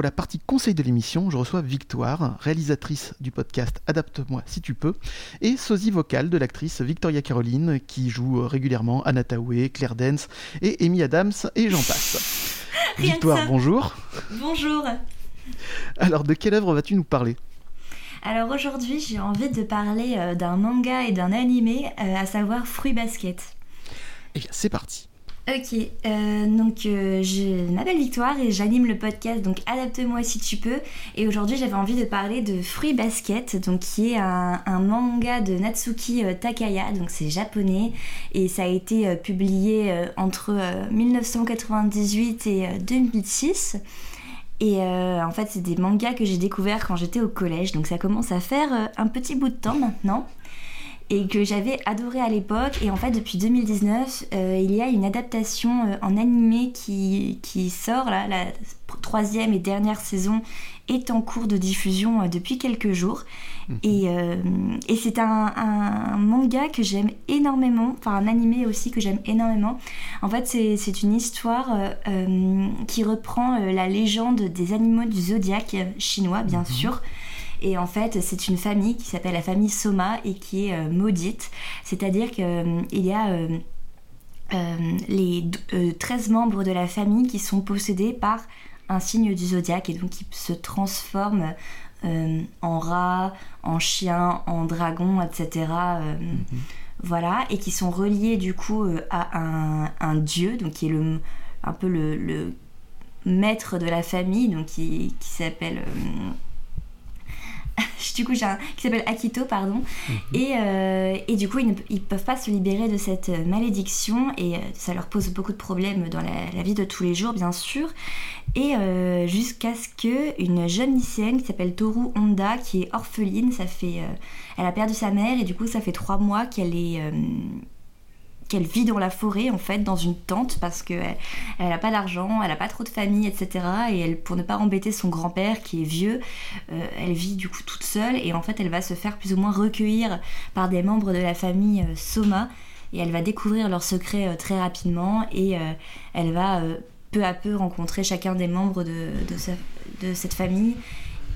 pour la partie conseil de l'émission, je reçois Victoire, réalisatrice du podcast Adapte-moi si tu peux, et sosie vocale de l'actrice Victoria Caroline, qui joue régulièrement Anna Tawé, Claire Dance et Amy Adams, et j'en passe. Victoire, bonjour. Bonjour. Alors, de quelle œuvre vas-tu nous parler? Alors aujourd'hui, j'ai envie de parler euh, d'un manga et d'un animé, euh, à savoir Fruit Basket. Eh bien, c'est parti. Ok, euh, donc je m'appelle Victoire et j'anime le podcast donc Adapte-moi si tu peux. Et aujourd'hui j'avais envie de parler de Fruit Basket, donc qui est un, manga de Natsuki Takaya, donc c'est japonais et ça a été publié entre 1998 et 2006. Et euh, en fait, c'est des mangas que j'ai découverts quand j'étais au collège, donc ça commence à faire euh, un petit bout de temps maintenant. Et que j'avais adoré à l'époque. Et en fait, depuis 2019, euh, il y a une adaptation en animé qui, qui sort, là, la troisième et dernière saison est en cours de diffusion depuis quelques jours. Mhm. Euh, et, c'est un, manga que j'aime énormément, enfin un animé aussi que j'aime énormément. En fait, c'est une histoire euh, euh, qui reprend la légende des animaux du zodiaque chinois, bien mhm. sûr. Et en fait, c'est une famille qui s'appelle la famille Soma et qui est maudite. C'est-à-dire qu'il y a les 13 membres de la famille qui sont possédés par un signe du zodiaque et donc qui se transforment euh, en rat, en chien, en dragon, etc. Euh, mhm. Voilà, et qui sont reliés du coup euh, à un, dieu, donc qui est le, un peu le, maître de la famille, donc qui, qui s'appelle du coup j'ai un qui s'appelle Akito pardon mhm. et, euh, et, du coup ils ne ils peuvent pas se libérer de cette malédiction et euh, ça leur pose beaucoup de problèmes dans la, vie de tous les jours bien sûr et euh, jusqu'à ce que une jeune lycéenne qui s'appelle Toru Honda qui est orpheline ça fait elle a perdu sa mère et du coup ça fait trois mois qu'elle est qu'elle vit dans la forêt en fait dans une tente parce qu'elle n'a pas d'argent, elle n'a pas trop de famille, etc. Et elle, pour ne pas embêter son grand-père qui est vieux, euh, elle vit du coup toute seule et en fait elle va se faire plus ou moins recueillir par des membres de la famille euh, Soma et elle va découvrir leurs secrets euh, très rapidement et elle va peu à peu rencontrer chacun des membres de, de cette famille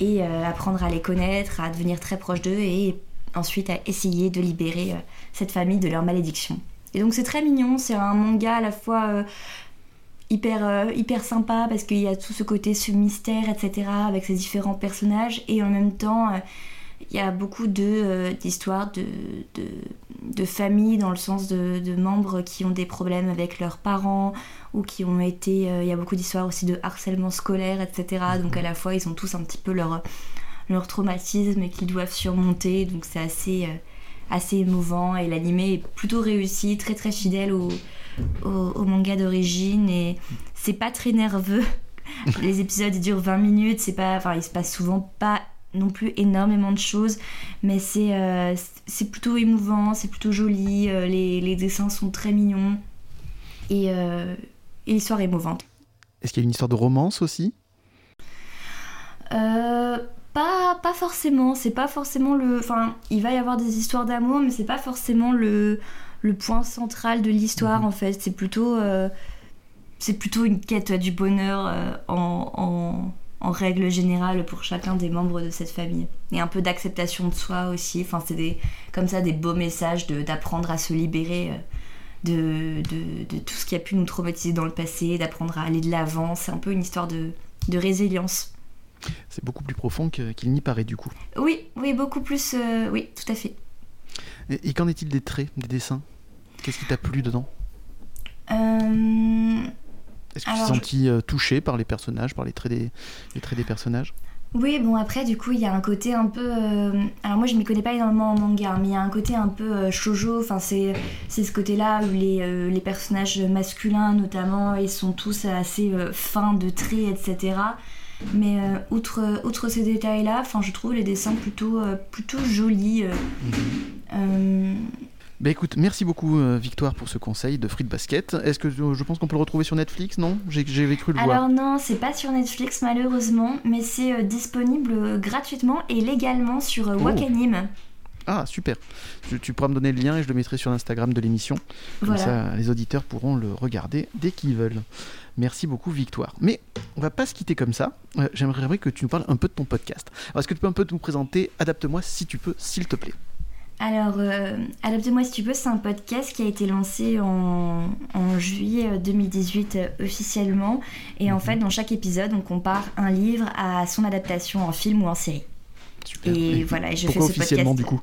et apprendre à les connaître, à devenir très proche d'eux et ensuite à essayer de libérer cette famille de leur malédiction. Et donc c'est très mignon, c'est un manga à la fois euh, hyper, euh, hyper sympa parce qu'il y a tout ce côté, ce mystère, etc. avec ses différents personnages et en même temps euh, il y a beaucoup d'histoires de, de, de, famille dans le sens de, de, membres qui ont des problèmes avec leurs parents ou qui ont été... il y a beaucoup d'histoires aussi de harcèlement scolaire, etc. Donc à la fois ils ont tous un petit peu leur, leur traumatisme qu'ils doivent surmonter. Donc c'est assez assez émouvant et l'animé est plutôt réussi, très très fidèle au, au, manga d'origine et c'est pas très nerveux. Les épisodes durent 20 minutes, c'est pas, enfin il se passe souvent pas non plus énormément de choses, mais c'est euh, c'est plutôt émouvant, c'est plutôt joli, euh, les, les, dessins sont très mignons et, euh, et l'histoire est émouvante. Est-ce qu'il y a une histoire de romance aussi? Euh, pas, pas forcément, c'est pas forcément le. Enfin, il va y avoir des histoires d'amour, mais c'est pas forcément le, le point central de l'histoire mhm. en fait. C'est plutôt, euh, c'est plutôt une quête du bonheur euh, en, en, en, règle générale pour chacun des membres de cette famille. Et un peu d'acceptation de soi aussi. Enfin, c'est des, comme ça des beaux messages d'apprendre à se libérer. Euh, de, de, de, tout ce qui a pu nous traumatiser dans le passé, d'apprendre à aller de l'avant. C'est un peu une histoire de, de résilience. C'est beaucoup plus profond qu'il n'y paraît du coup. Oui, oui, beaucoup plus, euh, oui, tout à fait. Et, qu'en est-il des traits, des dessins? Qu'est-ce qui t'a plu dedans? Euh, Est-ce que tu t'es senti euh, touché par les personnages, par les traits des, les traits des personnages? Oui, bon après du coup il y a un côté un peu... alors moi je m'y connais pas énormément en manga, mais il y a un côté un peu shoujo, enfin c'est, c'est ce côté-là où les, les, personnages masculins notamment, ils sont tous assez fins de traits, etc. Mais euh, outre, outre ces détails-là, je trouve les dessins plutôt, euh, plutôt jolis. Euh, bah écoute, merci beaucoup Victoire pour ce conseil de Free Basket. Est-ce que je pense qu'on peut le retrouver sur Netflix Non? J'ai cru le voir. Alors non, c'est pas sur Netflix malheureusement, mais c'est disponible gratuitement et légalement sur oh. Ah, super. Tu, tu, pourras me donner le lien et je le mettrai sur l'Instagram de l'émission. Comme ça, les auditeurs pourront le regarder dès qu'ils veulent. Merci beaucoup, Victoire. Mais on va pas se quitter comme ça. Euh, j'aimerais que tu nous parles un peu de ton podcast. Est-ce que tu peux un peu nous présenter Adapte-moi si tu peux, s'il te plaît? Alors, euh, Adapte-moi si tu peux, c'est un podcast qui a été lancé en, juillet 2018 euh, officiellement. Et en mhm. fait, dans chaque épisode, on compare un livre à son adaptation en film ou en série. Et, voilà, je fais ce officiellement du coup?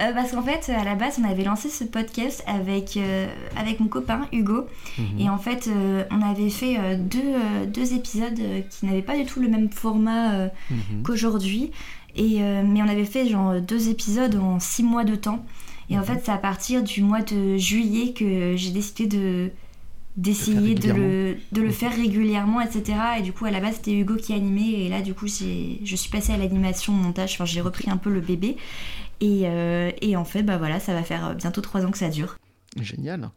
Euh, parce qu'en fait, à la base, on avait lancé ce podcast avec, euh, avec mon copain Hugo. Mhm. Et en fait, euh, on avait fait deux, deux, épisodes qui n'avaient pas du tout le même format mhm. qu'aujourd'hui. Et, mais on avait fait genre deux épisodes en six mois de temps. Et en mhm. fait, c'est à partir du mois de juillet que j'ai décidé de d'essayer de le, de le faire régulièrement, etc. Et du coup, à la base, c'était Hugo qui animait. Et là, du coup, je suis passée à l'animation, montage. Enfin, j'ai repris un peu le bébé. Euh, et, en fait, bah voilà, ça va faire bientôt trois ans que ça dure. Génial.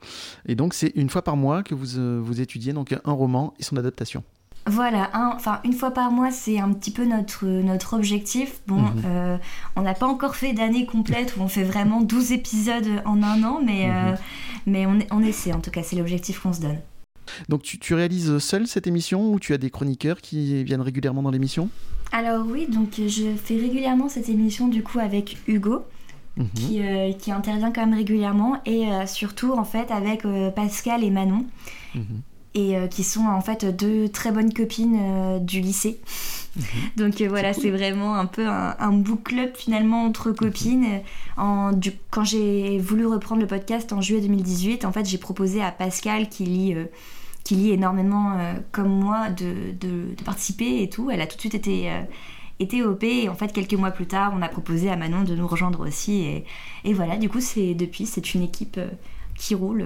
Et donc, c'est une fois par mois que vous, euh, vous étudiez donc un roman et son adaptation. Voilà, enfin une fois par mois, c'est un petit peu notre, notre objectif. Bon, mhm. euh, on n'a pas encore fait d'année complète où on fait vraiment 12 épisodes en un an, mais, mhm. mais on, on essaie en tout cas, c'est l'objectif qu'on se donne. Donc tu, tu, réalises seul cette émission ou tu as des chroniqueurs qui viennent régulièrement dans l'émission? Alors oui, donc je fais régulièrement cette émission du coup avec Hugo. Mhm. Euh, qui, intervient quand même régulièrement et euh, surtout en fait avec euh, Pascal et Manon mhm. et qui sont en fait deux très bonnes copines du lycée mhm. donc voilà c'est vraiment un peu un, book club finalement entre copines en, du, quand j'ai voulu reprendre le podcast en juillet 2018 en fait j'ai proposé à Pascal qui lit qui lit énormément euh, comme moi de, de, participer et tout. Elle a tout de suite été, euh, été OP et en fait quelques mois plus tard on a proposé à Manon de nous rejoindre aussi et, et voilà du coup c'est depuis c'est une équipe euh, qui roule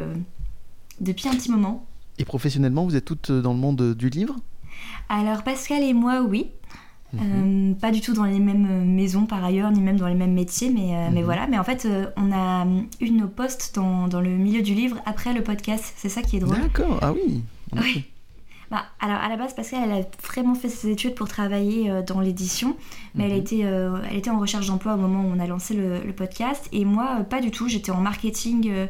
depuis un petit moment. Et professionnellement vous êtes toutes dans le monde du livre? Alors Pascal et moi oui. Mhm. pas du tout dans les mêmes maisons par ailleurs, ni même dans les mêmes métiers, mais, mais mhm. voilà. Mais en fait, on a eu nos postes dans, dans, le milieu du livre après le podcast. C'est ça qui est drôle. D'accord, ah oui. Oui. Bah, alors à la base, parce qu'elle a vraiment fait ses études pour travailler euh, dans l'édition, mais elle, mhm. était, euh, elle était en recherche d'emploi au moment où on a lancé le, podcast. Et moi, euh, pas du tout. J'étais en marketing,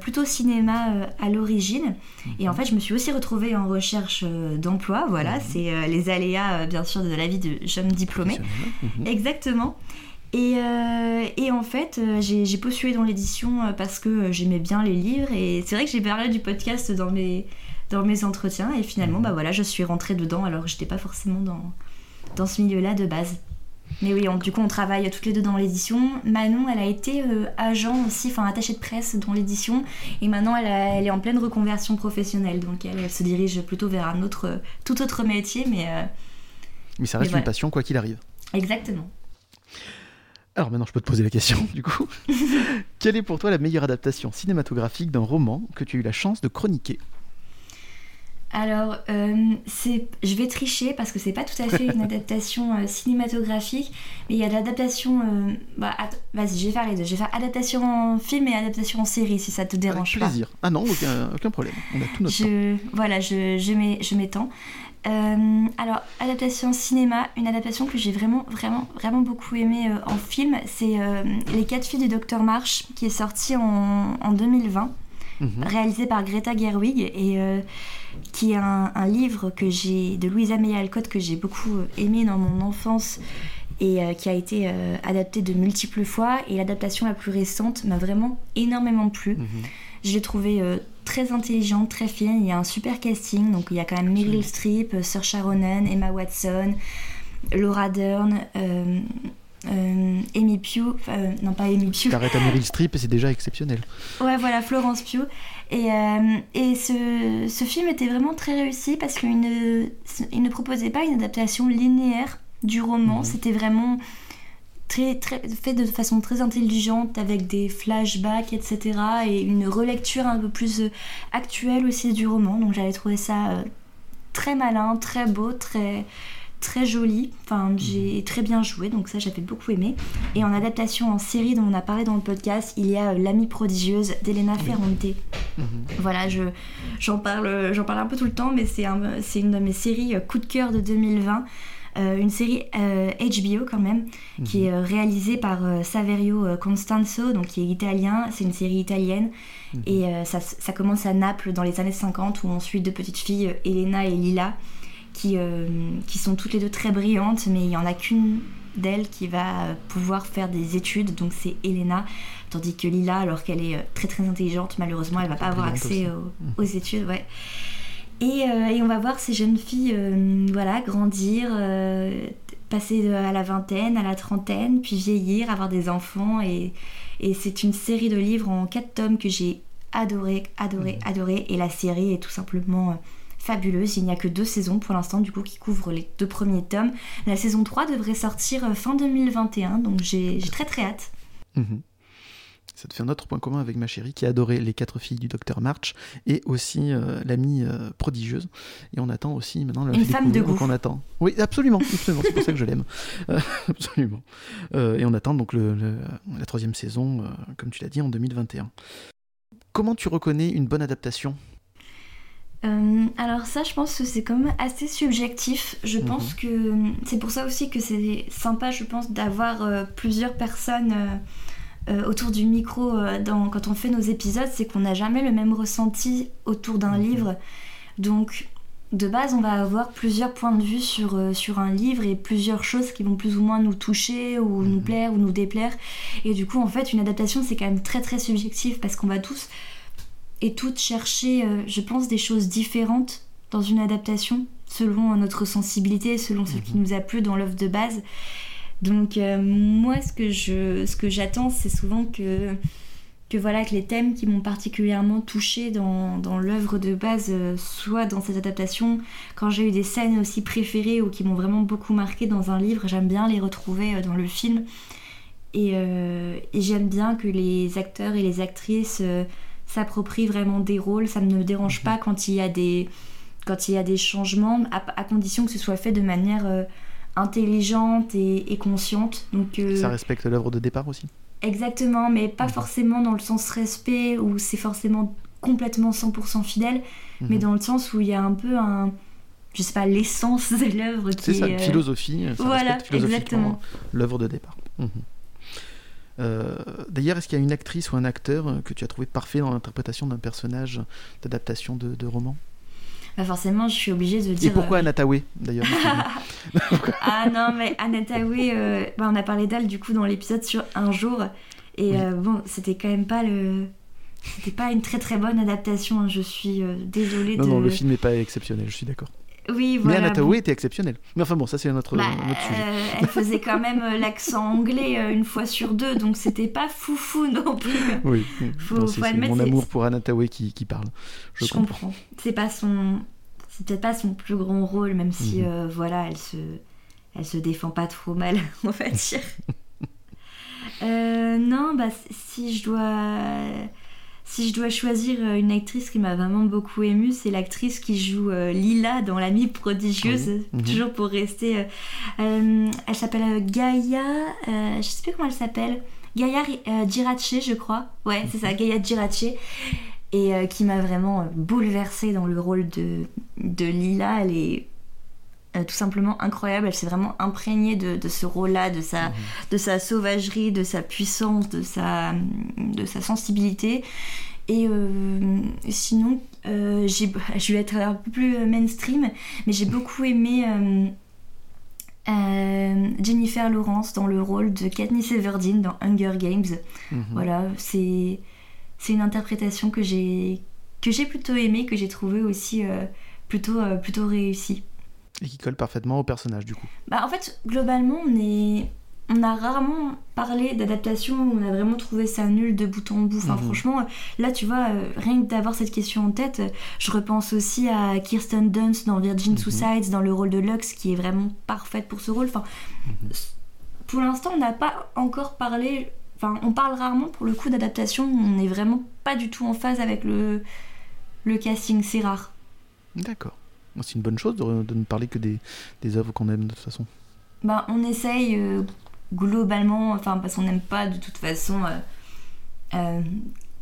plutôt cinéma à l'origine. Et en mhm. fait, je me suis aussi retrouvée en recherche d'emploi. Voilà, mhm. c'est les aléas, bien sûr, de la vie de jeune diplômée. Exactement. Et, et, en fait, j'ai postulé dans l'édition parce que j'aimais bien les livres. Et c'est vrai que j'ai parlé du podcast dans mes dans mes entretiens et finalement bah voilà je suis rentrée dedans alors que j'étais pas forcément dans, dans ce milieu là de base mais oui du coup on travaille toutes les deux dans l'édition. Manon elle a été euh, agent aussi enfin attachée de presse dans l'édition. Et maintenant elle, elle, est en pleine reconversion professionnelle. Donc elle, se dirige plutôt vers un autre tout autre métier mais euh, mais ça reste une passion quoi qu'il arrive. Exactement. Alors maintenant, je peux te poser la question, du coup. Quelle est pour toi la meilleure adaptation cinématographique d'un roman que tu as eu la chance de chroniquer? Alors, euh, je vais tricher parce que c'est pas tout à fait une adaptation euh, cinématographique, mais il y a de l'adaptation. Euh, bah, vas-y, je vais faire les deux. Je vais faire adaptation en film et adaptation en série si ça te dérange Avec plaisir. Ah non, aucun, problème. On a tout notre je, Voilà, je, je m'étends. alors, adaptation cinéma, une adaptation que j'ai vraiment, vraiment, vraiment beaucoup aimée en film, c'est Les quatre filles du Docteur March qui est sorti en, en 2020, mhm. réalisé par Greta Gerwig. Et qui est un, livre que j'ai de Louisa May Alcott que j'ai beaucoup euh, aimé dans mon enfance et euh, qui a été euh, adapté de multiples fois. Et l'adaptation la plus récente m'a vraiment énormément plu. Mhm. Je l'ai trouvé très intelligente, très fine. Il y a un super casting. Donc il y a quand même Meryl Streep, Saoirse Ronan, Emma Watson, Laura Dern. Amy Pugh, non pas Amy Pugh. T'arrêtes à Meryl Streep et c'est déjà exceptionnel. Ouais, voilà, Florence Pugh. Et, euh, et ce, ce, film était vraiment très réussi parce qu'il ne, il ne proposait pas une adaptation linéaire du roman. C'était vraiment très, très, fait de façon très intelligente avec des flashbacks, etc. Et une relecture un peu plus euh, actuelle aussi du roman. Donc j'avais trouvé ça euh, très malin, très beau, très très joli. Enfin, j'ai mhm. très bien joué, donc ça j'avais beaucoup aimé. Et en adaptation en série dont on a parlé dans le podcast, il y a euh, L'amie prodigieuse d'Elena Ferrante. Mhm. Voilà, je, j'en, parle, j'en parle un peu tout le temps, mais c'est, un, c'est une de mes séries euh, coup de cœur de 2020. une série HBO quand même, qui Mhm. est réalisée par Saverio Constanzo, donc qui est italien. C'est une série italienne. Et ça, ça, commence à Naples dans les années 50 où on suit deux petites filles, Elena et Lila, qui, qui sont toutes les deux très brillantes, mais il n'y en a qu'une d'elles qui va pouvoir faire des études, donc c'est Elena, tandis que Lila, alors qu'elle est très très intelligente, malheureusement, elle va pas avoir accès aux, aux, études, ouais. Et, euh, et, on va voir ces jeunes filles, euh, voilà, grandir, euh, passer à la vingtaine, à la trentaine, puis vieillir, avoir des enfants, et, et c'est une série de livres en quatre tomes que j'ai adoré, adoré, mmh. adoré, et la série est tout simplement fabuleuse. Il n'y a que deux saisons pour l'instant, du coup, qui couvrent les deux premiers tomes. La saison 3 devrait sortir fin 2021, donc j'ai très très hâte. Mmh. Ça te fait un autre point commun avec ma chérie qui a adoré Les quatre filles du docteur March et aussi euh, L'amie euh, prodigieuse. Et on attend aussi maintenant le Une femme de goût. on attend. Oui, absolument, absolument. c'est pour ça que je l'aime. Euh, absolument. et on attend donc le, le, la troisième saison, euh, comme tu l'as dit, en 2021. Comment tu reconnais une bonne adaptation? Euh, alors ça, je pense que c'est quand même assez subjectif. Je Mhm. pense que c'est pour ça aussi que c'est sympa, je pense, d'avoir euh, plusieurs personnes euh, euh, autour du micro euh, dans, quand on fait nos épisodes. C'est qu'on n'a jamais le même ressenti autour d'un livre. Donc, de base, on va avoir plusieurs points de vue sur, euh, sur un livre et plusieurs choses qui vont plus ou moins nous toucher ou nous Mhm. plaire ou nous déplaire. Et du coup, en fait, une adaptation, c'est quand même très très subjectif parce qu'on va tous et toutes chercher, euh, je pense, des choses différentes dans une adaptation, selon notre sensibilité, selon ce qui nous a plu dans l'œuvre de base. Donc euh, moi, ce que je, ce que j'attends, c'est souvent que, que voilà, que les thèmes qui m'ont particulièrement touché dans, dans l'œuvre de base euh, soient dans cette adaptation. Quand j'ai eu des scènes aussi préférées ou qui m'ont vraiment beaucoup marqué dans un livre, j'aime bien les retrouver euh, dans le film. Et, euh, et j'aime bien que les acteurs et les actrices s'approprient vraiment des rôles. Ça ne me dérange pas quand il y a des, quand il y a des changements, à, à condition que ce soit fait de manière euh, intelligente et, et, consciente. Donc, euh, Ça respecte l'œuvre de départ aussi? Exactement, mais pas forcément dans le sens respect où c'est forcément complètement 100% fidèle, Mhm. mais dans le sens où il y a un peu un. Je sais pas, l'essence de l'œuvre qui C'est ça, est, euh, philosophie. Ça voilà, exactement. l'œuvre de départ. Mhm. Euh, D'ailleurs, est-ce qu'il y a une actrice ou un acteur euh, que tu as trouvé parfait dans l'interprétation d'un personnage d'adaptation de, de roman? Bah forcément, je suis obligée de Et dire. pourquoi euh, Anna Tawai, d'ailleurs Ah non, mais Anatawe, euh, bah, on a parlé d'elle du coup dans l'épisode sur un jour. Et Oui. euh, bon, c'était quand même pas le. C'était pas une très très bonne adaptation, hein, je suis euh, désolée Non, de. non, le film n'est pas exceptionnel, je suis d'accord. Oui, Mais voilà. Anna bon. Tawai était exceptionnelle. Mais enfin bon, ça c'est un autre, Bah, sujet. euh, elle faisait quand même euh, l'accent anglais euh, une fois sur deux, donc c'était pas foufou non plus. Oui, faut- Non, faut c'est c'est admettre, mon amour pour Anna qui, qui parle. Je, Je, comprends. comprends. C'est pas son, c'est peut-être pas son plus grand rôle, même si Mhm. euh, voilà, elle se, elle se défend pas trop mal, on va dire. Euh, non, bah si je dois, si je dois choisir euh, une actrice qui m'a vraiment beaucoup émue, c'est l'actrice qui joue euh, Lila dans L'amie prodigieuse. Oui. Mhm. Toujours pour rester. euh, euh, elle s'appelle euh, Gaïa, euh, je sais plus comment elle s'appelle. Gaïa euh, Girace, je crois. Ouais, c'est ça, Gaïa Girace et euh, qui m'a vraiment euh, bouleversée dans le rôle de, de Lila. Elle est euh, tout simplement incroyable. Elle s'est vraiment imprégnée de, de ce rôle-là, de sa, de sa sauvagerie, de sa puissance, de sa, de sa sensibilité. Et euh, sinon, euh, j'ai- je vais être un peu plus mainstream, mais j'ai beaucoup aimé Jennifer Lawrence dans le rôle de Katniss Everdeen dans Hunger Games. Mhm. Voilà, c'est c'est une interprétation que j'ai que j'ai plutôt aimée, que j'ai trouvé aussi plutôt plutôt réussie. Et qui colle parfaitement au personnage du coup. Bah en fait, globalement, on est on a rarement parlé d'adaptation où on a vraiment trouvé ça nul de bout en bout. Enfin, Mhm. franchement, là, tu vois, euh, rien que d'avoir cette question en tête, je repense aussi à Kirsten Dunst dans Virgin Mhm. Suicides, dans le rôle de Lux, qui est vraiment parfaite pour ce rôle. Enfin, Mhm. pour l'instant, on n'a pas encore parlé. Enfin, on parle rarement pour le coup d'adaptation. On n'est vraiment pas du tout en phase avec le le casting. C'est rare. D'accord. C'est une bonne chose de, de ne parler que des, des œuvres qu'on aime de toute façon. Ben, on essaye euh, globalement, enfin parce qu'on n'aime pas de toute façon euh, euh,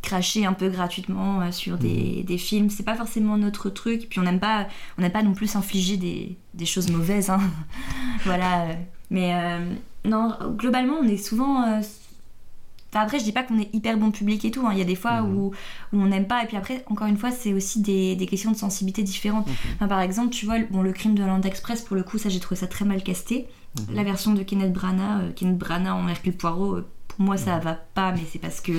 cracher un peu gratuitement sur des, Mhm. des films. C'est pas forcément notre truc. Et puis on n'aime pas, on n'aime pas non plus s'infliger des, des choses mauvaises. hein. voilà. Mais euh, non, globalement, on est souvent. Enfin, après, je dis pas qu'on est hyper bon public et tout. hein. Il y a des fois Mhm. où, où on n'aime pas. Et puis après, encore une fois, c'est aussi des, des questions de sensibilité différentes. Mhm. Enfin, par exemple, tu vois, bon, le crime de l'Orient Express, pour le coup, ça, j'ai trouvé ça très mal casté. Mhm. La version de Kenneth Branagh, euh, Kenneth Branagh en Hercule Poirot, euh, pour moi, ça va pas, mais c'est parce que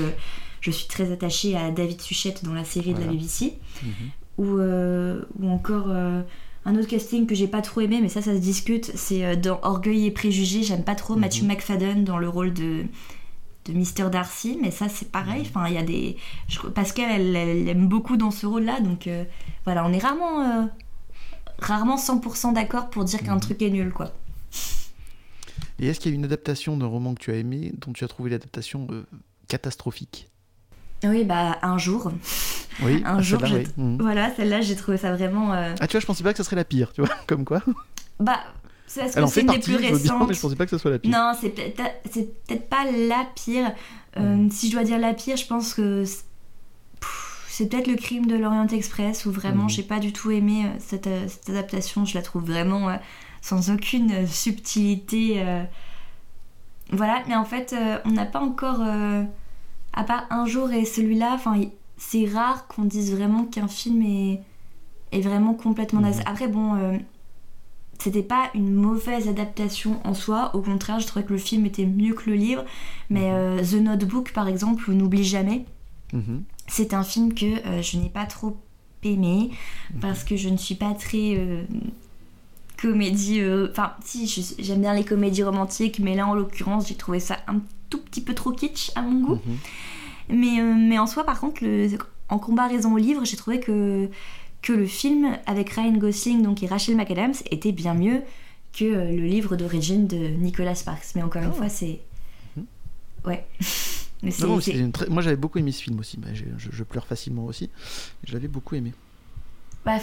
je suis très attachée à David Suchet dans la série de la BBC. Ou, euh, ou encore un autre casting que j'ai pas trop aimé, mais ça, ça se discute, c'est dans Orgueil et Préjugés. J'aime pas trop. Matthew McFadden dans le rôle de de Mr. Darcy, mais ça c'est pareil. Mhm. Enfin, il y a des. je- Pascal, elle, elle aime beaucoup dans ce rôle-là, donc euh, voilà, on est rarement, euh, rarement 100% d'accord pour dire qu'un Mhm. truc est nul, quoi. Et est-ce qu'il y a une adaptation d'un roman que tu as aimé dont tu as trouvé l'adaptation euh, catastrophique? Oui, bah un jour. Oui, Un ah, jour, celle-là, je- oui. Mhm. Voilà, celle-là, j'ai trouvé ça vraiment. Ah, tu vois, je pensais pas que ça serait la pire, tu vois, comme quoi. Bah, c'est parce Elle que c'est une des plus bien, mais je pensais pas que ça soit la pire. Non, c'est peut-être pas la pire. Euh, Mhm. Si je dois dire la pire, je pense que c'est- peut-être le crime de l'Orient Express où vraiment Mhm. j'ai pas du tout aimé euh, cette, euh, cette adaptation. Je la trouve vraiment euh, sans aucune subtilité. euh. Voilà, mais en fait, on n'a pas encore. à part un jour et celui-là, c'est rare qu'on dise vraiment qu'un film est, est vraiment complètement naze. Mhm. Après, bon. C'était pas une mauvaise adaptation en soi, au contraire, je trouvais que le film était mieux que le livre. Mais Mhm. euh, The Notebook, par exemple, ou N'oublie jamais, Mhm. c'est un film que euh, je n'ai pas trop aimé Mhm. parce que je ne suis pas très euh, comédie. Enfin, si, j'aime bien les comédies romantiques, mais là en l'occurrence, j'ai trouvé ça un tout petit peu trop kitsch à mon goût. Mais, mais en soi, par contre, le- en comparaison au livre, j'ai trouvé que, que le film avec Ryan Gosling donc, et Rachel McAdams était bien mieux que euh, le livre d'origine de Nicolas Sparks. Mais encore une Oh. fois, c'est. Mhm. Ouais. mais c'est. Non, non, mais c'est- c'est une très- Moi j'avais beaucoup aimé ce film aussi, bah, je, je pleure facilement aussi. Je l'avais beaucoup aimé. bah,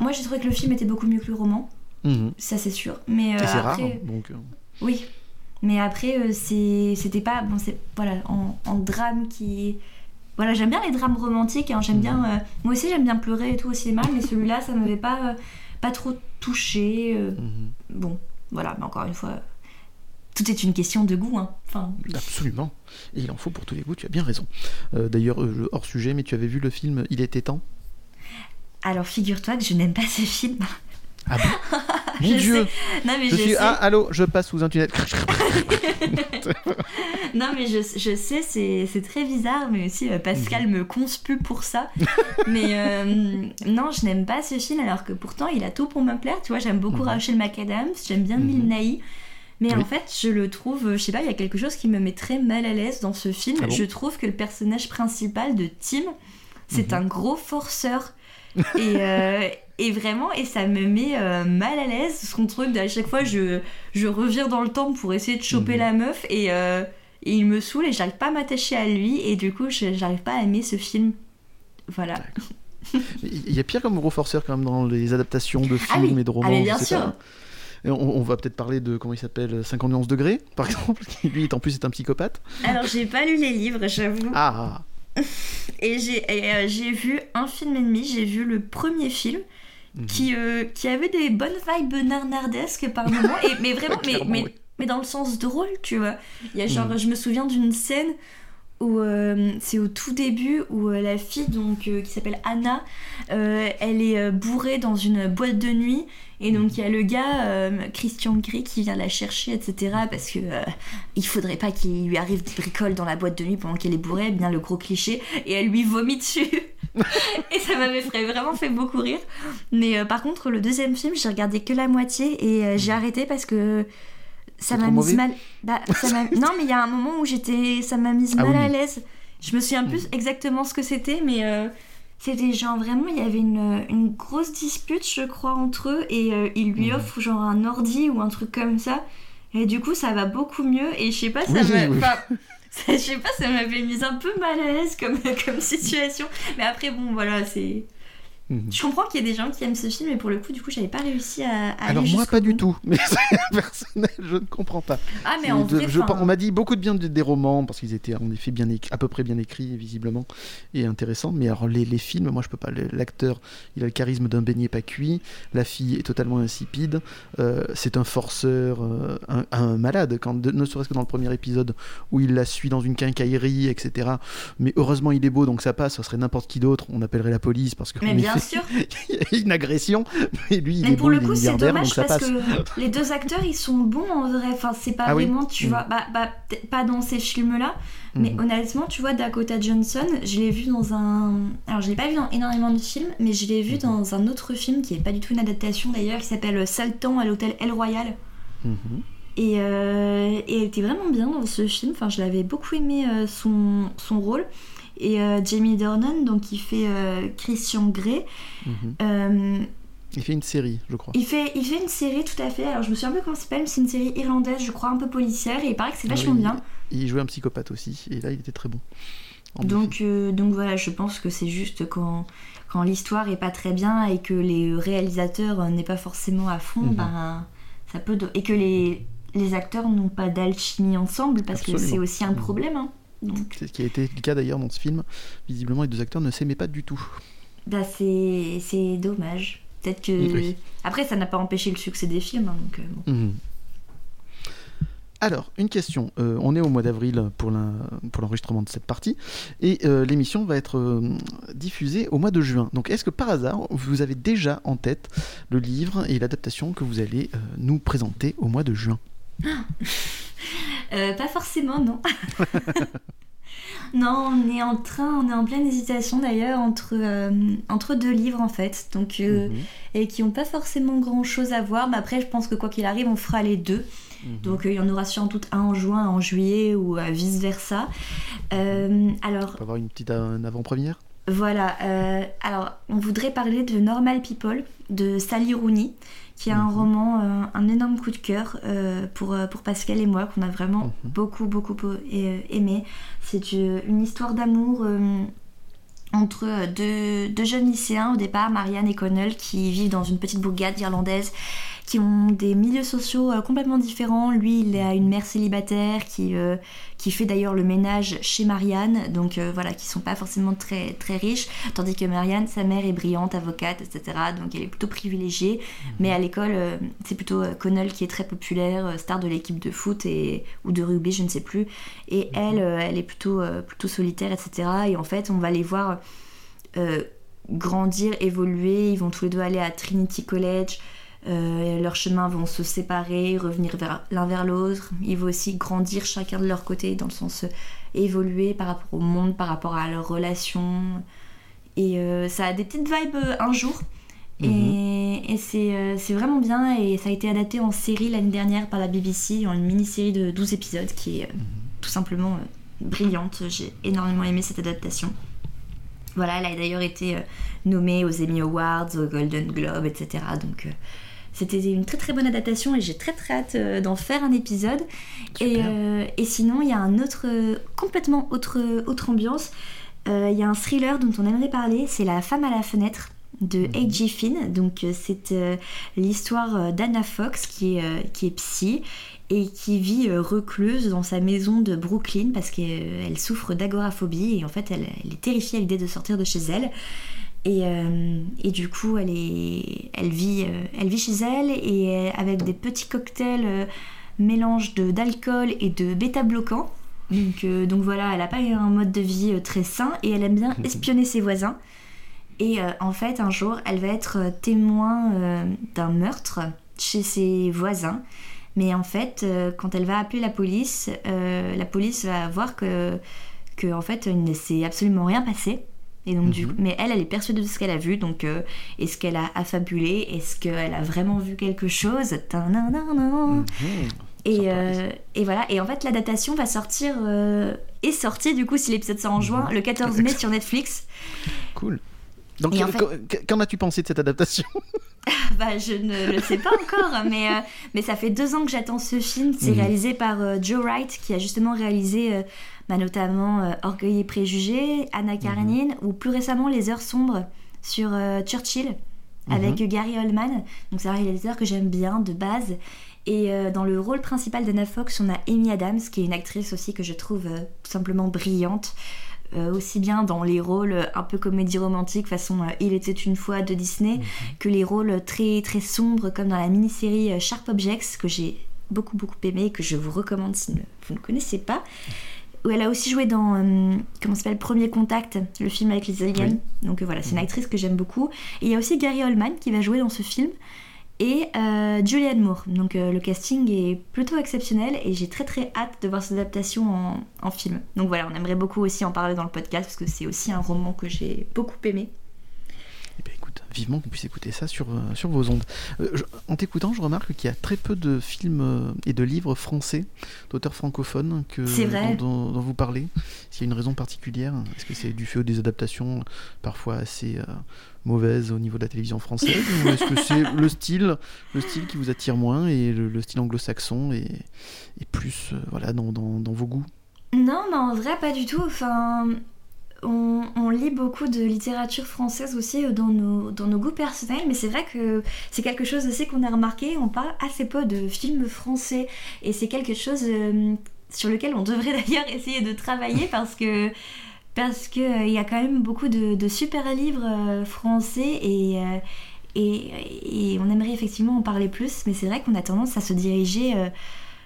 Moi, j'ai trouvé que le film était beaucoup mieux que le roman, Mhm. ça c'est sûr. Mais euh, rare, après, donc. euh, oui. Mais après, euh, c'est- c'était pas. Bon, c'est. Voilà, en, en drame qui. Voilà, j'aime bien les drames romantiques, hein, j'aime bien. euh, moi aussi, j'aime bien pleurer et tout au cinéma, mais celui-là, ça m'avait pas, euh, pas trop touché. euh, mhm. bon, voilà, mais encore une fois, tout est une question de goût. Hein. Enfin, Absolument. Et il en faut pour tous les goûts, tu as bien raison. D'ailleurs, hors sujet, mais tu avais vu le film Il était temps? Alors, figure-toi que je n'aime pas ce film. Ah bon? Mon Dieu non, mais Je je, suis. sais. Ah, allô, je passe sous un tunnel. Non, mais je, je sais, c'est très bizarre, mais aussi euh, Pascal Mhm. me conspue pour ça. mais euh, non, je n'aime pas ce film, alors que pourtant il a tout pour me plaire. Tu vois, j'aime beaucoup Mhm. Rachel McAdams, j'aime bien Mhm. Milnaï. Mais Oui. en fait, je le trouve, je sais pas, il y a quelque chose qui me met très mal à l'aise dans ce film. Ah bon je trouve que le personnage principal de Tim, c'est Mhm. un gros forceur. et, euh, et vraiment, et ça me met euh, mal à l'aise. Son truc, à chaque fois, je, je reviens dans le temps pour essayer de choper Mhm. la meuf et, euh, et il me saoule et j'arrive pas à m'attacher à lui. Et du coup, j'arrive pas à aimer ce film. Voilà. Il y a pire comme gros forceur quand même dans les adaptations de Ah films oui. et de romans. Ah, mais je bien sûr. pas. On, on va peut-être parler de comment il s'appelle 51 degrés, par exemple, qui lui en plus est un psychopathe. Alors, j'ai pas lu les livres, j'avoue. Ah, Et j'ai euh, j'ai vu un film et demi. J'ai vu le premier film. Mhm. qui, euh, qui avait des bonnes vibes narnardesques par moment, et, mais vraiment, mais, Clairement, mais, oui. mais dans le sens drôle, tu vois. Il y a genre, Mhm. je me souviens d'une scène où euh, c'est au tout début où euh, la fille donc euh, qui s'appelle Anna, elle est bourrée dans une boîte de nuit. Et donc il y a le gars Christian Grey qui vient la chercher etc parce que il faudrait pas qu'il lui arrive des bricoles dans la boîte de nuit pendant qu'elle est bourrée, bien le gros cliché et elle lui vomit dessus. Et ça m'avait vraiment fait beaucoup rire. Mais par contre le deuxième film j'ai regardé que la moitié et j'ai arrêté parce que ça C'est m'a mauvais mal. Bah, ça non, mais il y a un moment où j'étais, ça m'a mise Ah mal oui. à l'aise. Je me souviens plus exactement ce que c'était, mais euh, c'était genre vraiment, il y avait une, une grosse dispute, je crois, entre eux, et euh, il lui Mhm. offre genre un ordi ou un truc comme ça. Et du coup, ça va beaucoup mieux. Et je sais pas, ça Oui, m'a. oui. enfin, ça- Je sais pas, ça m'avait mise un peu mal à l'aise comme, comme situation. Mais après, bon, voilà, c'est. Mhm. Je comprends qu'il y ait des gens qui aiment ce film, mais pour le coup, du coup, j'avais pas réussi à. à Alors moi, pas du tout. Mais personnel, je ne comprends pas. Ah, mais en vrai, On m'a dit beaucoup de bien des romans parce qu'ils étaient en effet bien à peu près bien écrits, visiblement, et intéressants. Mais alors les, les films, moi, je peux pas. L'acteur, il a le charisme d'un beignet pas cuit. La fille est totalement insipide. Euh, c'est un forceur, euh, un, malade. Quand ne serait-ce que dans le premier épisode où il la suit dans une quincaillerie, etc. Mais heureusement, il est beau, donc ça passe. Ça serait n'importe qui d'autre. On appellerait la police parce que. Mais bien sûr. il y a une agression, mais lui, il mais est pour le coup, c'est dommage parce que les deux acteurs, ils sont bons en vrai. Enfin, c'est pas ah vraiment, tu mm. vois, bah, bah pas dans ces films-là, mais mm. honnêtement, tu vois, Dakota Johnson, je l'ai vu dans un. Alors, je l'ai pas vu dans énormément de films, mais je l'ai vu mm-hmm. dans un autre film qui est pas du tout une adaptation d'ailleurs, qui s'appelle Saltan à l'hôtel El Royal. Mm-hmm. Et, euh, et, elle était vraiment bien dans ce film. Enfin, je l'avais beaucoup aimé euh, son, son rôle et euh, Jamie Dornan, donc il fait euh, Christian Grey. Mhm. Euh, il fait une série, je crois. Il fait, il fait une série, tout à fait. Alors je me souviens un peu comment s'appelle, mais c'est une série irlandaise, je crois, un peu policière, et il paraît que c'est ah vachement bien. Il jouait un psychopathe aussi, et là il était très bon. Donc, donc voilà, je pense que c'est juste quand, quand l'histoire est pas très bien et que les réalisateurs n'est pas forcément à fond, mhm. ben, ça peut. Et que les, les acteurs n'ont pas d'alchimie ensemble, parce que c'est aussi un mhm. problème. Hein. C'est ce qui a été le cas d'ailleurs dans ce film. Visiblement, les deux acteurs ne s'aimaient pas du tout. Bah, c'est dommage. Peut-être que. Après, ça n'a pas empêché le succès des films. Hein, donc, euh, mhm. Alors, une question. Euh, on est au mois d'avril pour l'enregistrement de cette partie et euh, l'émission va être diffusée au mois de juin. Donc, est-ce que par hasard, vous avez déjà en tête le livre et l'adaptation que vous allez nous présenter au mois de juin? Euh, pas forcément, non. non, on est en train, on est en pleine hésitation d'ailleurs entre, euh, entre deux livres en fait, donc euh, mhm. et qui n'ont pas forcément grand chose à voir. Mais après, je pense que quoi qu'il arrive, on fera les deux. Mhm. Donc il y en aura sans doute un en juin, un en juillet ou vice versa. alors. On peut avoir une petite avant-première? Voilà. alors, on voudrait parler de Normal People de Sally Rooney qui est un mhm. roman, euh, un énorme coup de cœur euh, pour, euh, pour Pascal et moi, qu'on a vraiment mhm. beaucoup, beaucoup aimé. C'est une histoire d'amour entre deux, deux, jeunes lycéens au départ, Marianne et Connell, qui vivent dans une petite bourgade irlandaise qui ont des milieux sociaux euh, complètement différents. Lui, il a une mère célibataire qui, euh, qui fait d'ailleurs le ménage chez Marianne, donc euh, voilà, qui sont pas forcément très, très riches, tandis que Marianne, sa mère est brillante, avocate, etc. Donc elle est plutôt privilégiée, mhm. mais à l'école, c'est plutôt Connell qui est très populaire, star de l'équipe de foot et, ou de rugby, je ne sais plus, et mhm. elle, elle est plutôt, plutôt solitaire, etc. Et en fait, on va les voir grandir, évoluer, ils vont tous les deux aller à Trinity College, euh, leurs chemins vont se séparer, revenir l'un vers l'autre. Ils vont aussi grandir chacun de leur côté, dans le sens euh, évoluer par rapport au monde, par rapport à leurs relations. Et euh, ça a des petites vibes un jour. Et, mhm. c'est vraiment bien. Et ça a été adapté en série l'année dernière par la BBC, en une mini-série de 12 épisodes qui est mhm. tout simplement brillante. J'ai énormément aimé cette adaptation. Voilà, elle a d'ailleurs été nommée aux Emmy Awards, aux Golden Globe, etc. Donc c'était une très très bonne adaptation et j'ai très très hâte euh, d'en faire un épisode. Et, euh, et, sinon, il y a un autre, complètement autre, autre ambiance. Euh, il y a un thriller dont on aimerait parler, c'est La femme à la fenêtre de A.G. Mhm. Finn. Donc c'est l'histoire d'Anna Fox qui est, qui est psy et qui vit recluse dans sa maison de Brooklyn parce qu'elle souffre d'agoraphobie et en fait elle, elle est terrifiée à l'idée de sortir de chez elle. Et, euh, et, du coup, elle, est, elle, vit, euh, elle vit chez elle et avec des petits cocktails euh, mélange d'alcool et de bêta-bloquants. Donc, donc voilà, elle n'a pas un mode de vie très sain et elle aime bien espionner ses voisins. Et en fait, un jour, elle va être témoin d'un meurtre chez ses voisins. Mais en fait, quand elle va appeler la police, la police va voir que, que en fait, il ne s'est absolument rien passé et donc, du mhm. mais elle, elle est persuadée de ce qu'elle a vu. Donc, euh, est-ce qu'elle a affabulé? Est-ce qu'elle a vraiment vu quelque chose? Mhm. et, euh, et, voilà. Et en fait, l'adaptation va sortir. Euh, est sortie, du coup, si l'épisode sort en mhm. juin, le 14 mai sur Netflix. Cool. Donc, qu'en as-tu pensé de cette adaptation? Bah, Je ne le sais pas encore, mais, mais ça fait deux ans que j'attends ce film. C'est réalisé par Joe Wright, qui a justement réalisé bah, notamment euh, Orgueil et Préjugés, Anna mhm. Karenine, ou plus récemment Les Heures Sombres sur Churchill avec Mhm. Gary Oldman. Donc c'est un réalisateur que j'aime bien de base. Et euh, dans le rôle principal d'Anna Fox, on a Amy Adams, qui est une actrice aussi que je trouve euh, tout simplement brillante. Euh, aussi bien dans les rôles euh, un peu comédie romantique façon euh, Il était une fois de Disney Mhm. que les rôles très très sombres comme dans la mini-série euh, Sharp Objects que j'ai beaucoup beaucoup aimé et que je vous recommande si vous ne connaissez pas. Où elle a aussi joué dans euh, comment s'appelle Premier Contact, le film avec les aliens. Oui. Donc euh, voilà, c'est une actrice que j'aime beaucoup. Et il y a aussi Gary Oldman qui va jouer dans ce film et euh, Julianne Moore. Donc euh, le casting est plutôt exceptionnel et j'ai très très hâte de voir cette adaptation en, en film. Donc voilà, on aimerait beaucoup aussi en parler dans le podcast parce que c'est aussi un roman que j'ai beaucoup aimé. Vivement qu'on puisse écouter ça sur, euh, sur vos ondes. Euh, je- en t'écoutant, je remarque qu'il y a très peu de films euh, et de livres français, d'auteurs francophones, que. Dont, vous parlez. S'il y a une raison particulière, est-ce que c'est du fait des adaptations parfois assez euh, mauvaises au niveau de la télévision française Ou est-ce que c'est le style, le style qui vous attire moins et le, le style anglo-saxon est, est plus euh, voilà, dans, dans- dans vos goûts? Non, mais en vrai, pas du tout. Enfin, on, lit beaucoup de littérature française aussi euh, dans nos, goûts personnels, mais c'est vrai que c'est quelque chose aussi qu'on a remarqué. On parle assez peu de films français, et c'est quelque chose euh, sur lequel on devrait d'ailleurs essayer de travailler parce que. Parce qu'il y a quand même beaucoup de, super livres euh, français et, euh, on aimerait effectivement en parler plus, mais c'est vrai qu'on a tendance à se diriger euh,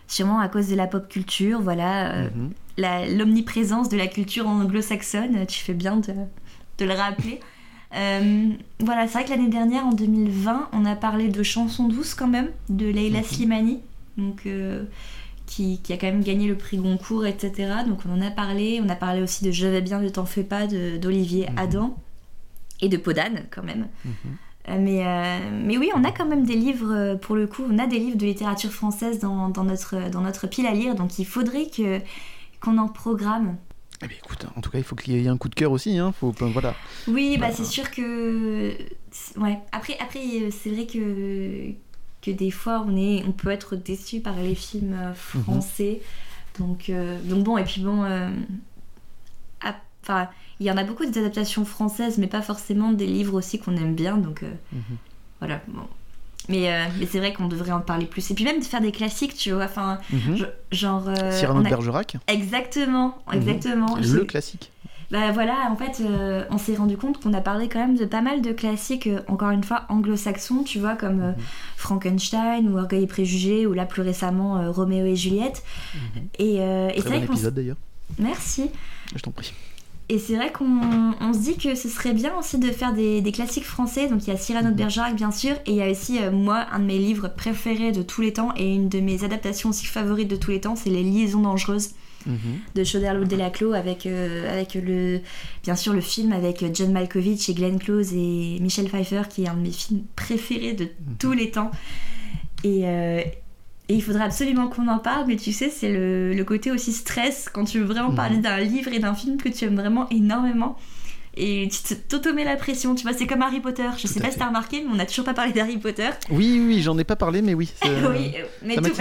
sûrement à cause de la pop culture, voilà, euh, Mhm. l'omniprésence de la culture anglo-saxonne, tu fais bien de, de le rappeler. Euh, voilà, c'est vrai que l'année dernière, en 2020, on a parlé de chansons douces quand même, de Leila Mhm. Slimani, donc, euh, qui, qui a quand même gagné le prix Goncourt, etc. Donc on en a parlé. On a parlé aussi de Je vais bien, ne t'en fais pas, d'Olivier Mhm. Adam et de Podane quand même. Mais, euh, mais oui, on a quand même des livres, euh, pour le coup, on a des livres de littérature française dans, dans notre, dans notre pile à lire, donc il faudrait que qu'on en programme. Eh bien, écoute, en tout cas, il faut qu'il y ait un coup de cœur aussi. Hein. Faut, voilà. Oui, bah Bah, c'est sûr que... Ouais, après, après euh, c'est vrai que, que des fois, on, est, on peut être déçu par les films euh, français. donc, euh, donc bon, et puis bon... euh, Enfin, il y en a beaucoup des adaptations françaises, mais pas forcément des livres aussi qu'on aime bien, donc... euh, Mhm. Voilà, bon. Mais, euh, mais c'est vrai qu'on devrait en parler plus. Et puis même de faire des classiques, tu vois. Enfin, Mhm. genre. euh, Cyrano de a- Bergerac, Exactement, exactement. le classique. Bah voilà, en fait, on s'est rendu compte qu'on a parlé quand même de pas mal de classiques, encore une fois, anglo-saxons, tu vois, comme Mhm. Frankenstein ou Orgueil et Préjugés, ou là plus récemment Roméo et Juliette. Et, et c'est bon épisode d'ailleurs. Merci. Je t'en prie. Et c'est vrai qu'on on se dit que ce serait bien aussi de faire des, des classiques français. Donc il y a Cyrano de. Bergerac, bien sûr, et il y a aussi, euh, moi, un de mes livres préférés de tous les temps, et une de mes adaptations aussi favorites de tous les temps, c'est Les Liaisons Dangereuses Mhm. de Choderlos Delaclos, avec, euh, avec le, bien sûr le film avec John Malkovich et Glenn Close et Michel Pfeiffer, qui est un de mes films préférés de Mhm. tous les temps. Et, euh, et il faudrait absolument qu'on en parle, mais tu sais, c'est le, le côté aussi stress quand tu veux vraiment Mhm. parler d'un livre et d'un film que tu aimes vraiment énormément. Et tu te- t'auto-mets la pression, tu vois, c'est comme Harry Potter. Je Tout sais pas fait. si t'as remarqué, mais on n'a toujours pas parlé d'Harry Potter. Oui, oui, j'en ai pas parlé, mais oui. ça- oui, euh, mais, Ça tout,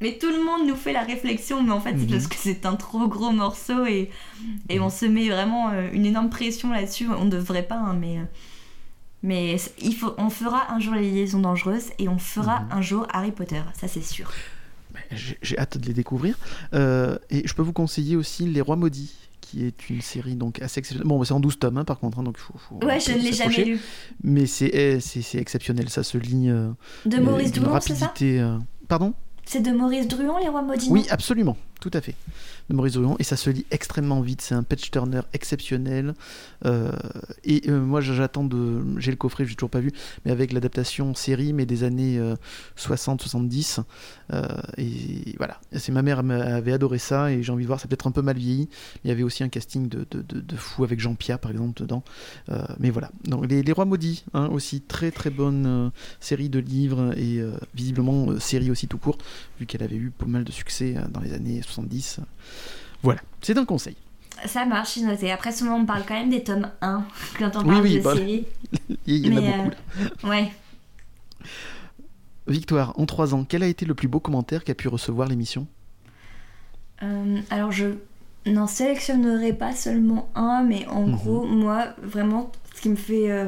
mais, tout le monde nous fait la réflexion, mais en fait, c'est Mhm. parce que c'est un trop gros morceau et, et on se met vraiment euh, une énorme pression là-dessus. On ne devrait pas, hein, mais. Euh, Mais il faut, on fera un jour les liaisons dangereuses et on fera Mhm. un jour Harry Potter, ça c'est sûr. J'ai hâte de les découvrir. Euh, et je peux vous conseiller aussi Les Rois Maudits, qui est une série donc assez exceptionnelle. Bon, c'est en 12 tomes, hein, par contre, hein, donc il faut, Ouais, je ne l'ai jamais lu. Mais c'est eh, c'est- exceptionnel, ça se lit euh, De euh, Maurice d'une Druon, c'est ça euh, Pardon? C'est de Maurice Druon, Les Rois Maudits Oui, absolument, tout à fait. De Maurice et ça se lit extrêmement vite. C'est un patch turner exceptionnel. Euh, et euh, moi, j'attends de. J'ai le coffret, j'ai toujours pas vu, mais avec l'adaptation série, mais des années 60-70. et voilà, c'est ma mère avait adoré ça, et j'ai envie de voir. C'est peut-être un peu mal vieilli. Il y avait aussi un casting de, de, de- fou avec Jean-Pierre, par exemple, dedans. Euh, mais voilà. Donc, les, Rois Maudits, hein, aussi très très bonne euh, série de livres et euh, visiblement euh, série aussi tout court, vu qu'elle avait eu pas mal de succès euh, dans les années 70. Voilà, c'est un conseil. Ça marche, j'ai noté. Après, souvent on parle quand même des tomes 1 quand on Oui, parle oui, de bah, série. Il y en a beaucoup. euh, là. Ouais. Victoire, en trois ans, quel a été le plus beau commentaire qu'a pu recevoir l'émission? Euh, alors je n'en sélectionnerai pas seulement un, mais en Mhm. gros, moi, vraiment, ce qui me fait euh,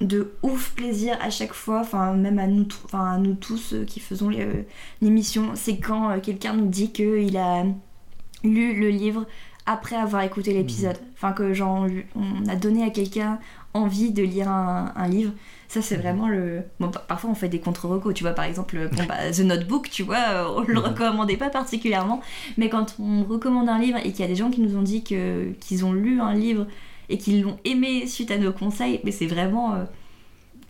de ouf plaisir à chaque fois, enfin même à nous, enfin, à nous tous euh, qui faisons l'émission, c'est quand euh, quelqu'un nous dit qu'il a lu le livre après avoir écouté l'épisode. Mmh. Enfin que genre on a donné à quelqu'un envie de lire un, livre. Ça c'est mmh. vraiment le... Bon, parfois on fait des contre-recos, tu vois, par exemple bon, bah, The Notebook, tu vois, on le recommandait pas particulièrement, mais quand on recommande un livre et qu'il y a des gens qui nous ont dit que qu'ils ont lu un livre et qu'ils l'ont aimé suite à nos conseils, mais c'est vraiment euh,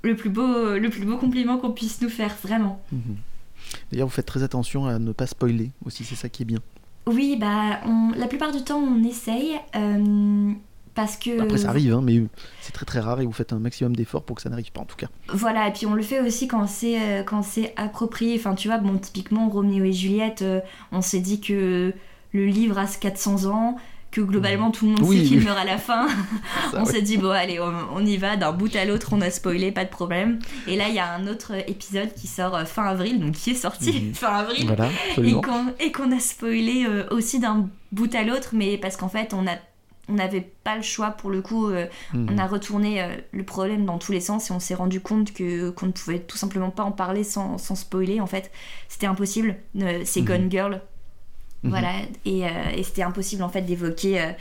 le, plus beau, le plus beau compliment qu'on puisse nous faire, vraiment. Mhm. D'ailleurs, vous faites très attention à ne pas spoiler aussi, c'est ça qui est bien. Oui, bah, on, la plupart du temps, on essaye. Euh, parce que... Après, ça arrive, hein, mais c'est très très rare et vous faites un maximum d'efforts pour que ça n'arrive pas, en tout cas. Voilà, et puis on le fait aussi quand c'est euh, quand c'est approprié. Enfin, tu vois, bon, typiquement, Roméo et Juliette, on s'est dit que le livre a 400 ans que globalement tout le monde sait qu'il meurt à la fin. on s'est dit, bon, allez, on, y va, d'un bout à l'autre, on a spoilé, pas de problème. Et là, il y a un autre épisode qui sort euh, fin avril, donc qui est sorti mhm. fin avril, et qu'on a spoilé euh, aussi d'un bout à l'autre, mais parce qu'en fait, on a on n'avait pas le choix pour le coup. Euh, mhm. On a retourné le problème dans tous les sens et on s'est rendu compte que qu'on ne pouvait tout simplement pas en parler sans, sans spoiler. En fait, c'était impossible. c'est mhm. Gone Girl Mhm. Voilà, euh, et, c'était impossible en fait d'évoquer euh,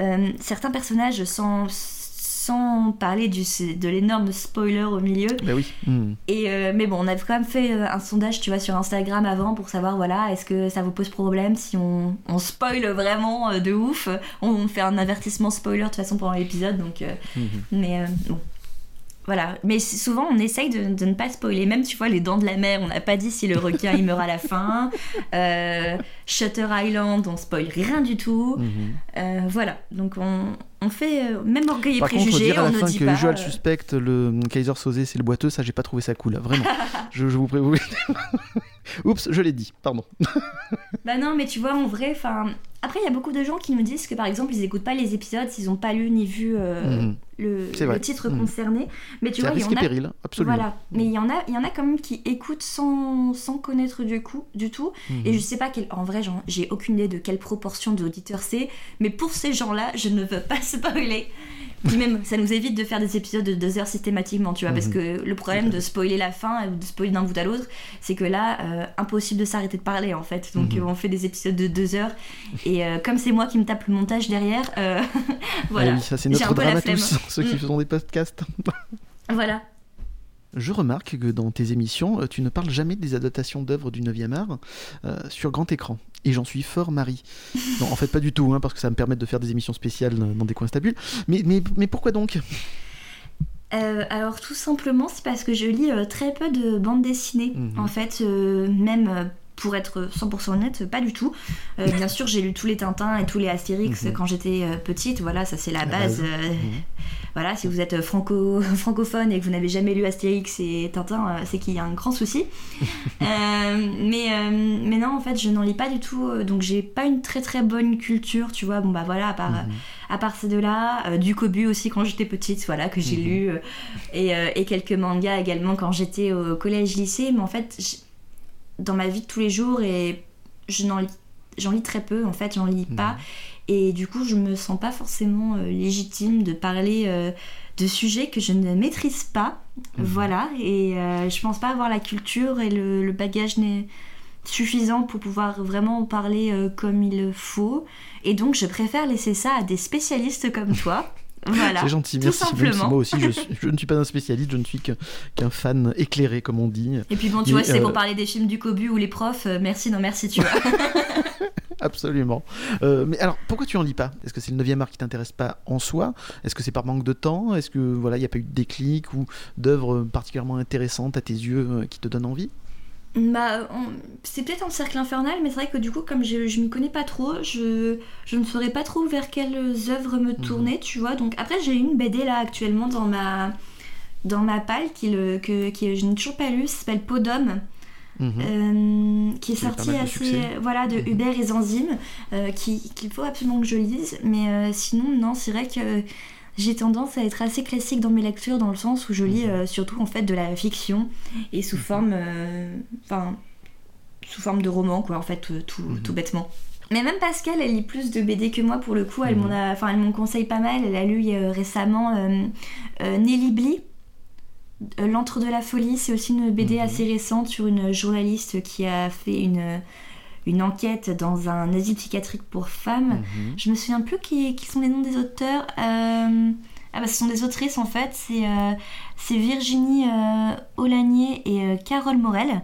euh, certains personnages sans, sans parler du, de l'énorme spoiler au milieu. Ben oui. Mhm. Et, mais bon, on avait quand même fait un sondage, tu vois, sur Instagram avant pour savoir, voilà, est-ce que ça vous pose problème si on, on spoil vraiment de ouf? On fait un avertissement spoiler de toute façon pendant l'épisode, donc. Mhm. Mais bon, voilà, mais souvent on essaye de, ne pas spoiler. Même tu vois les dents de la mer, on n'a pas dit si le requin il meurt à la fin. Euh, Shutter Island, on spoil rien du tout. Mhm. Euh, voilà, donc on, fait euh, même orgueil et Par préjugé. Contre, dire à la fin que Joel suspecte le Kaiser Sosé c'est le boiteux, ça j'ai pas trouvé ça cool, vraiment. je, je vous préviens. Oups, je l'ai dit, pardon. bah non, mais tu vois en vrai, enfin après, il y a beaucoup de gens qui nous disent que par exemple, ils n'écoutent pas les épisodes s'ils n'ont pas lu ni vu euh, mhm. le, titre mhm. concerné. Mais tu vois, il y en a. Péril, absolument. Voilà. Mais il y en a, il y en a quand même qui écoutent sans, sans connaître du coup, du tout. Et mhm. je sais pas quel, en vrai, j'ai aucune idée de quelle proportion d'auditeurs c'est. Mais pour ces gens-là, je ne veux pas spoiler. Puis même, ça nous évite de faire des épisodes de deux heures systématiquement, tu vois, parce mhm. que le problème de spoiler la fin ou de spoiler d'un bout à l'autre, c'est que là, euh, impossible de s'arrêter de parler en fait. Donc mhm. on fait des épisodes de deux heures, et euh, comme c'est moi qui me tape le montage derrière, euh, voilà. Ah oui, ça c'est notre drame à tous, ceux qui mm. font des podcasts. voilà. Je remarque que dans tes émissions, tu ne parles jamais des adaptations d'œuvres du 9e art sur grand écran et j'en suis fort Marie. non, en fait, pas du tout, hein, parce que ça va me permettre de faire des émissions spéciales dans des coins stables. Mais, mais, mais pourquoi donc? Euh, alors tout simplement c'est parce que je lis euh, très peu de bandes dessinées mhm. en fait euh, même pour être 100% honnête, pas du tout. bien sûr, j'ai lu tous les Tintins et tous les Astérix mhm. quand j'étais petite. Voilà, ça c'est la, base. Mhm. Voilà, si vous êtes franco francophone et que vous n'avez jamais lu Astérix et Tintin, c'est qu'il y a un grand souci. mais, mais non, en fait, je n'en lis pas du tout. Donc, j'ai pas une très très bonne culture, tu vois. Bon, bah voilà, à part, mhm. à part ces deux-là. du Kobu aussi quand j'étais petite, voilà, que j'ai lu. Et, et, quelques mangas également quand j'étais au collège-lycée. Mais en fait, dans ma vie de tous les jours et je n'en lis j'en lis très peu en fait j'en lis pas. Et du coup je me sens pas forcément euh, légitime de parler euh, de sujets que je ne maîtrise pas. Mhm. voilà. Et euh, je pense pas avoir la culture et le, le bagage suffisant pour pouvoir vraiment en parler comme il faut. Et donc je préfère laisser ça à des spécialistes comme toi c'est gentil, merci. moi aussi, je, ne suis pas un spécialiste, je ne suis qu'un fan éclairé, comme on dit. Et puis bon, tu vois, c'est pour euh, parler des films du Cobu ou les profs, euh, merci, non merci, tu vois. Absolument. Euh, mais alors, pourquoi tu en lis pas? Est-ce que c'est le 9e art qui t'intéresse pas en soi? Est-ce que c'est par manque de temps? Est-ce que voilà, il n'y a pas eu de déclic ou d'œuvres particulièrement intéressantes à tes yeux qui te donnent envie? Bah, c'est peut-être un cercle infernal, mais c'est vrai que du coup, comme je, je m'y connais pas trop, je, je ne saurais pas trop vers quelles œuvres me mhm. tourner, tu vois. Donc après, j'ai une BD là actuellement dans ma, dans ma palle qui, le, que, qui je n'ai toujours pas lu, s'appelle Peau d'homme. Mhm. Euh, qui est sorti assez voilà de mhm. Hubert et Zanzime euh, qu'il faut absolument que je lise mais euh, sinon non c'est vrai que j'ai tendance à être assez classique dans mes lectures dans le sens où je lis mhm. euh, surtout en fait de la fiction et sous mhm. forme euh, enfin sous forme de roman quoi en fait tout, mhm. tout, bêtement mais même Pascal, elle lit plus de BD que moi pour le coup. Elle m'en enfin, elle m'en conseille pas mal. Elle a lu euh, récemment Nelly Bly. L'Antre de la folie, c'est aussi une BD Mhm. assez récente sur une journaliste qui a fait une, une enquête dans un asile psychiatrique pour femmes. Mhm. Je me souviens plus qui, qui sont les noms des auteurs. Euh, Ah bah ce sont des autrices en fait. C'est euh, Virginie euh, Olanier et euh, Carole Morel.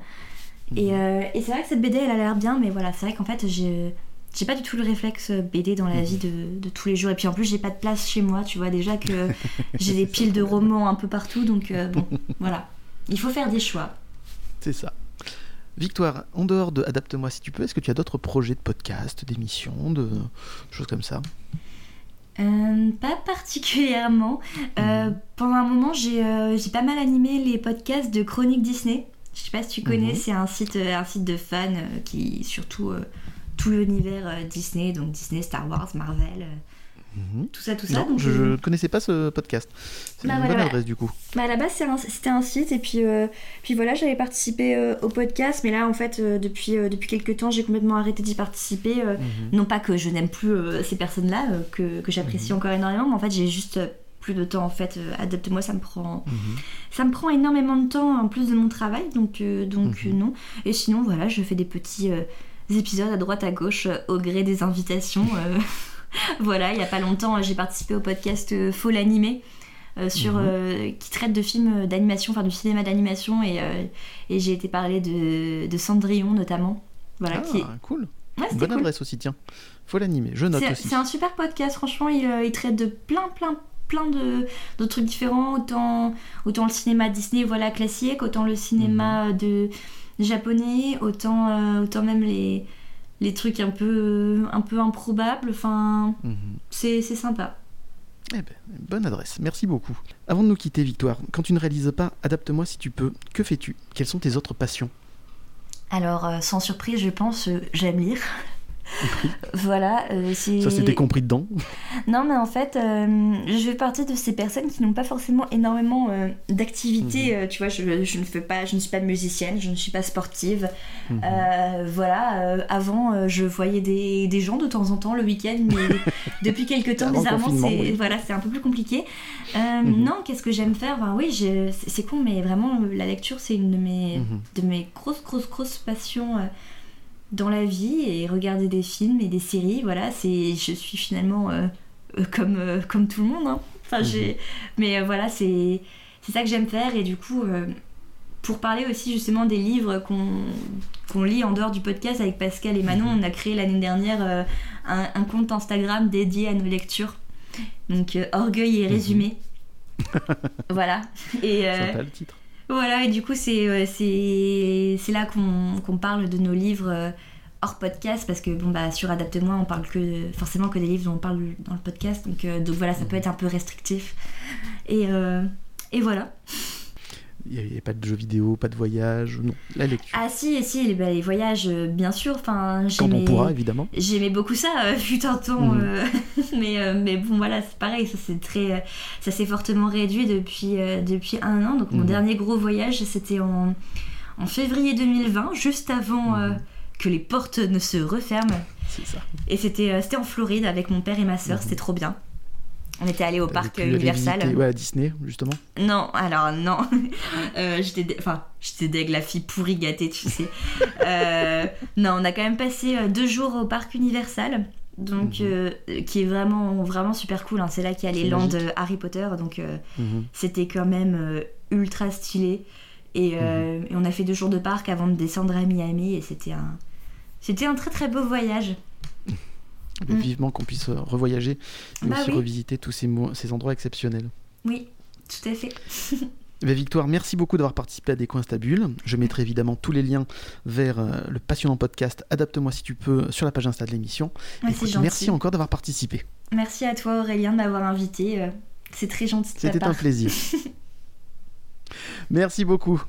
Et, euh, et c'est vrai que cette BD elle a l'air bien, mais voilà, c'est vrai qu'en fait j'ai j'ai pas du tout le réflexe BD dans la vie de, de tous les jours. Et puis en plus j'ai pas de place chez moi, tu vois déjà que j'ai des piles de romans un peu partout, donc bon, voilà. Il faut faire des choix. C'est ça. Victoire, en dehors de Adapte-moi si tu peux, est-ce que tu as d'autres projets de podcast, d'émissions, de choses comme ça? Euh, pas particulièrement. Euh, pendant un moment, j'ai euh, j'ai pas mal animé les podcasts de Chronique Disney. Je sais pas si tu connais, Mhm. c'est un site, un site de fans qui surtout tout l'univers Disney, donc Disney, Star Wars, Marvel, euh, Mhm. tout ça, tout ça. Non, donc, je euh, ne connaissais pas ce podcast. C'est Bah une voilà, bonne adresse du coup. Bah à la base un- c'était un, site et puis, euh, puis voilà j'avais participé euh, au podcast mais là en fait euh, depuis, euh, depuis quelques temps j'ai complètement arrêté d'y participer. euh, Mhm. non pas que je n'aime plus euh, ces personnes là que, que j'apprécie encore énormément mais en fait j'ai juste euh, plus de temps en fait euh, adapte-moi ça me prend Mhm. ça me prend énormément de temps en plus de mon travail donc, euh, donc Mhm. euh, non et sinon voilà je fais des petits euh, épisodes à droite à gauche euh, au gré des invitations euh, voilà il y a pas longtemps j'ai participé au podcast euh, Faux l'animé euh, sur, Mhm. euh, qui traite de films d'animation, enfin du cinéma d'animation, et, euh, et j'ai été parler de, de Cendrillon notamment. Voilà, Ah, qui est... cool. Ouais, Bonne cool. adresse aussi, tiens. Faut l'animer, je note C'est aussi. c'est un super podcast, franchement, il, il traite de plein, plein, plein de, de trucs différents, autant, autant le cinéma Disney, voilà, classique, autant le cinéma Mhm. de japonais, autant, autant même les, les trucs un peu, un peu improbables, enfin, Mhm. c'est c'est sympa. Eh ben, bonne adresse, merci beaucoup. Avant de nous quitter, Victoire, quand tu ne réalises pas Adapte-moi si tu peux, que fais-tu? Quelles sont tes autres passions? Alors, euh, sans surprise, je pense, euh, j'aime lire. voilà, euh. Ça c'était compris dedans. Non, mais en fait, euh, je fais partie de ces personnes qui n'ont pas forcément énormément euh, d'activités. euh, tu vois, je, je ne fais pas, je ne suis pas musicienne, je ne suis pas sportive. Mhm. Euh, voilà, avant, je voyais des, des gens de temps en temps le week-end, mais depuis quelques temps, bizarrement, c'est oui. voilà, c'est un peu plus compliqué. Mhm. Non, qu'est-ce que j'aime faire? Ben oui, c'est con, mais vraiment, la lecture, c'est une de mes, Mhm. de mes grosses, grosses, grosses passions dans la vie. Et regarder des films et des séries, voilà, c'est, je suis finalement euh, euh, comme, euh, comme tout le monde. hein. Enfin, j'ai, mais euh, voilà, c'est, c'est ça que j'aime faire. Et du coup, pour parler aussi justement des livres qu'on, qu'on lit en dehors du podcast avec Pascal et Manon, on a créé l'année dernière un, un compte Instagram dédié à nos lectures. Donc, Orgueil et résumé. voilà. Et, euh, Sympa le titre. Voilà, et du coup, c'est euh, c'est c'est là qu'on parle de nos livres euh, hors podcast, parce que bon, bah, sur Adapte-moi, on parle que, forcément que des livres dont on parle dans le podcast, donc, euh, donc voilà, ça peut être un peu restrictif. Et, euh, et voilà. Il n'y avait pas de jeux vidéo, pas de voyage, non. La lecture. Ah si, si, les, bah, les voyages, euh, bien sûr, enfin, Quand on j'aimais- pourra, évidemment. J'aimais beaucoup ça, euh, fut un temps, Mhm. euh, mais, euh, mais bon voilà, c'est pareil, ça c'est très, ça s'est fortement réduit depuis, depuis un an. Donc mon Mhm. dernier gros voyage, c'était en, en février 2020, juste avant Mhm. que les portes ne se referment. C'est ça. Et c'était, c'était en Floride avec mon père et ma soeur, Mhm. c'était trop bien. On était allés au parc euh, Universal. Ouais, à Disney, justement. Non, alors non. Euh, j'étais, dé- enfin, j'étais deg la fille pourrie gâtée, tu sais. Euh, non, on a quand même passé euh, deux jours au parc Universal, donc Mhm. euh, qui est vraiment, vraiment super cool. hein. C'est là qu'il y a les landes Harry Potter, donc Mhm. c'était quand même ultra stylé. Et, Mhm. et on a fait deux jours de parc avant de descendre à Miami, et c'était un, c'était un très très beau voyage. Mais Mm. Vivement qu'on puisse revoyager et Bah aussi oui. revisiter tous ces, ces endroits exceptionnels. Oui, tout à fait. Eh bien, Victoire, merci beaucoup d'avoir participé à Des Coins Stables. Je mettrai évidemment tous les liens vers euh, le passionnant podcast Adapte-moi si tu peux sur la page Insta de l'émission. Ouais, gentil. merci encore d'avoir participé. Merci à toi Aurélien de m'avoir invité. euh, C'est très gentil C'était un plaisir. merci beaucoup.